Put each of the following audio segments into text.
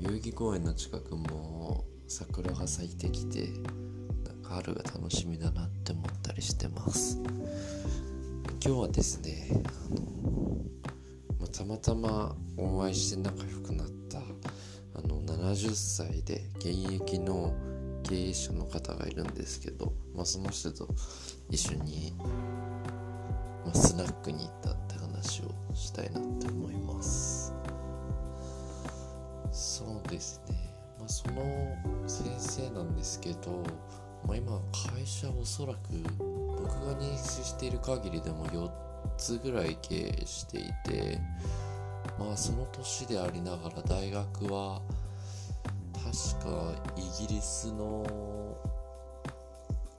代々木公園の近くも桜が咲いてきてなんか春が楽しみだなって思ったりしてます。今日はですねあの、またまたまお会いして仲良くなったあの70歳で現役の経営者の方がいるんですけど、まあ、その人と一緒に、まあ、スナックに行ったって話をしたいなって思います。ですけど、まあ、今会社おそらく僕が認識している限りでも4つぐらい経営していてまあその年でありながら大学は確かイギリスの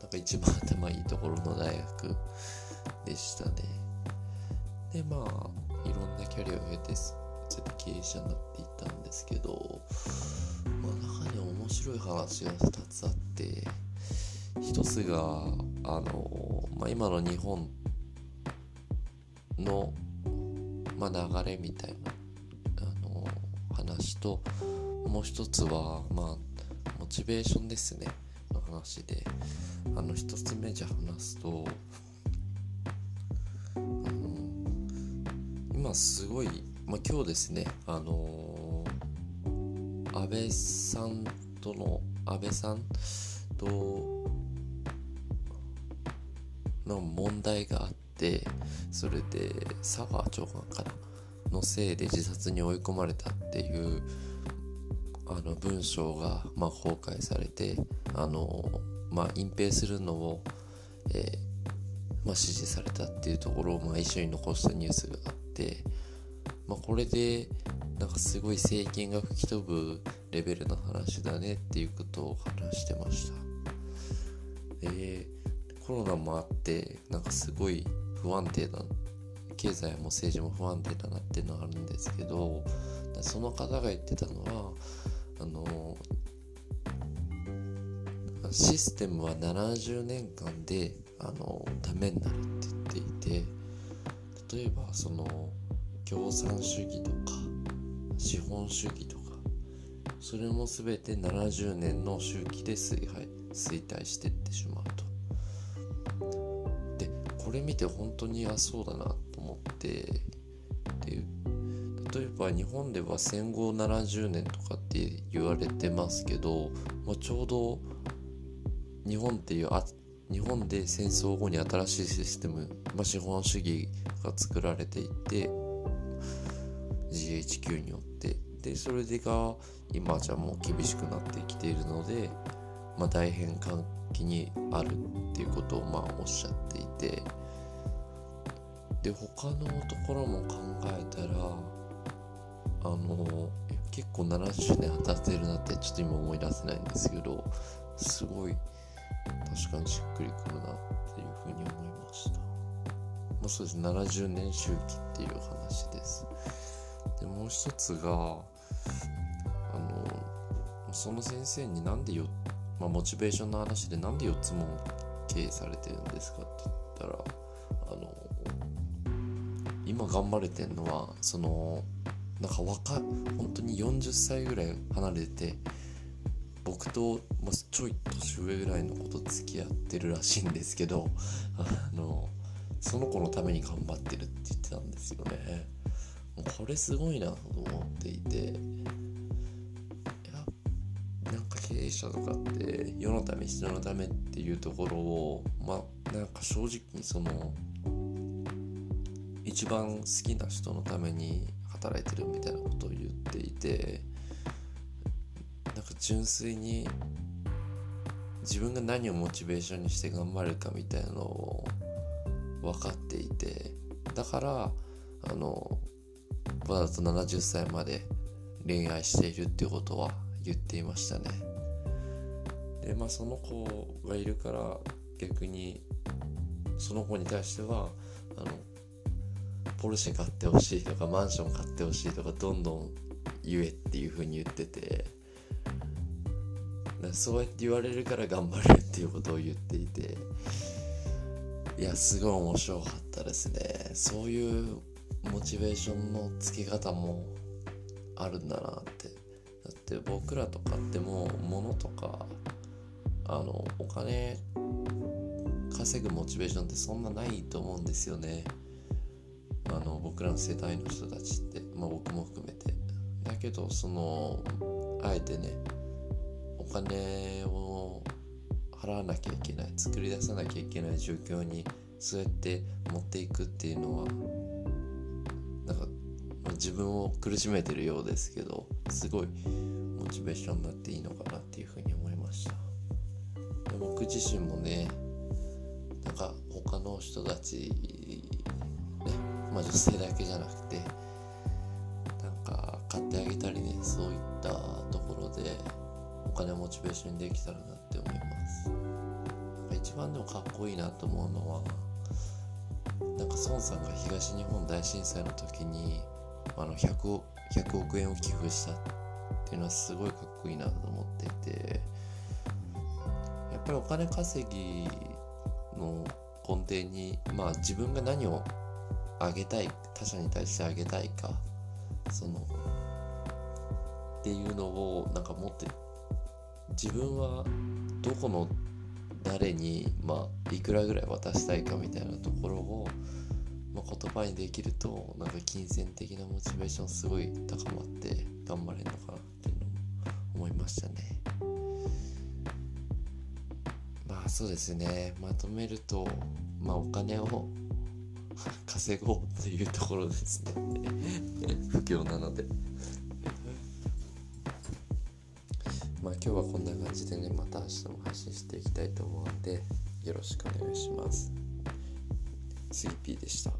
なんか一番頭いいところの大学でしたね。でまあいろんなキャリアを経て経営者になっていったんですけどあ中で面白い話が2つあって一つがあの、まあ、今の日本の、まあ、流れみたいなあの話ともう一つはまあモチベーションですねの話であの一つ目じゃ話すと今すごい、まあ、今日ですねあの安倍さんとの安倍さんとの問題があってそれで佐川長官かなのせいで自殺に追い込まれたっていうあの文章が、まあ、公開されてあの、まあ、隠蔽するのを、えー、まあ、指示されたっていうところを、まあ、一緒に残したニュースがあって、まあ、これでなんかすごい政権が吹き飛ぶレベルの話だねっていうことを話してました。でコロナもあってなんかすごい不安定な経済も政治も不安定だなっていうのはあるんですけどその方が言ってたのはあのシステムは70年間であのダメになるって言っていて例えばその共産主義とか資本主義とかそれも全て70年の周期で衰敗衰退していってしまうと。でこれ見て本当にあそうだなと思ってで例えば日本では戦後70年とかって言われてますけど、まあ、ちょうど日本っていうあ日本で戦争後に新しいシステム、まあ、資本主義が作られていて GHQ によってでそれでが今じゃもう厳しくなってきているので、まあ、大変換期にあるっていうことをまあおっしゃっていてで他のところも考えたらあの結構70年経ってるなってちょっと今思い出せないんですけどすごい確かにしっくりくるなっていうふうに思いました。まあ、そうです70年周期っていう話です。でもう一つがあのその先生になんでよ、まあ、モチベーションの話でなんで4つも経営されてるんですかって言ったらあの今頑張れてるのはそのなんか若本当に40歳ぐらい離れて僕と、まあ、ちょい年上ぐらいの子と付き合ってるらしいんですけどあのその子のために頑張ってるって言ってたんですよね。これすごいなと思っていていやなんか経営者とかって世のため人のためっていうところをまあなんか正直にその一番好きな人のために働いてるみたいなことを言っていてなんか純粋に自分が何をモチベーションにして頑張るかみたいなのを分かっていてだからあのわざと70歳まで恋愛しているっていうことは言っていましたね。でまあその子がいるから逆にその子に対してはあのポルシェ買ってほしいとかマンション買ってほしいとかどんどん言えっていう風に言っててそうやって言われるから頑張るっていうことを言っていていやすごい面白かったですね。そういうモチベーションのつけ方もあるんだなって。だって僕らとかってもう物とかあのお金稼ぐモチベーションってそんなないと思うんですよね。あの僕らの世代の人たちって、まあ、僕も含めて。だけどそのあえてねお金を払わなきゃいけない作り出さなきゃいけない状況にそうやって持っていくっていうのはなんか自分を苦しめてるようですけどすごいモチベーションになっていいのかなっていうふうに思いました。僕自身もねなんか他の人たちねまあ女性だけじゃなくてなんか買ってあげたりねそういったところでお金モチベーションにできたらなって思います。一番でもかっこいいなと思うのはなんか孫さんが東日本大震災の時にあの 100, 100億円を寄付したっていうのはすごいかっこいいなと思っていてやっぱりお金稼ぎの根底にまあ自分が何をあげたい他者に対してあげたいかそのっていうのをなんか持って自分はどこの誰に、まあ、いくらぐらい渡したいかみたいなところを、まあ、言葉にできるとなんか金銭的なモチベーションすごい高まって頑張れるのかなっていうのも思いましたね。まあそうですね。まとめるとまあお金を 稼ごうっていうところですね。不況なので。まあ今日はこんな感じでねまた明日も配信していきたいと思うんでよろしくお願いします。次 P でした。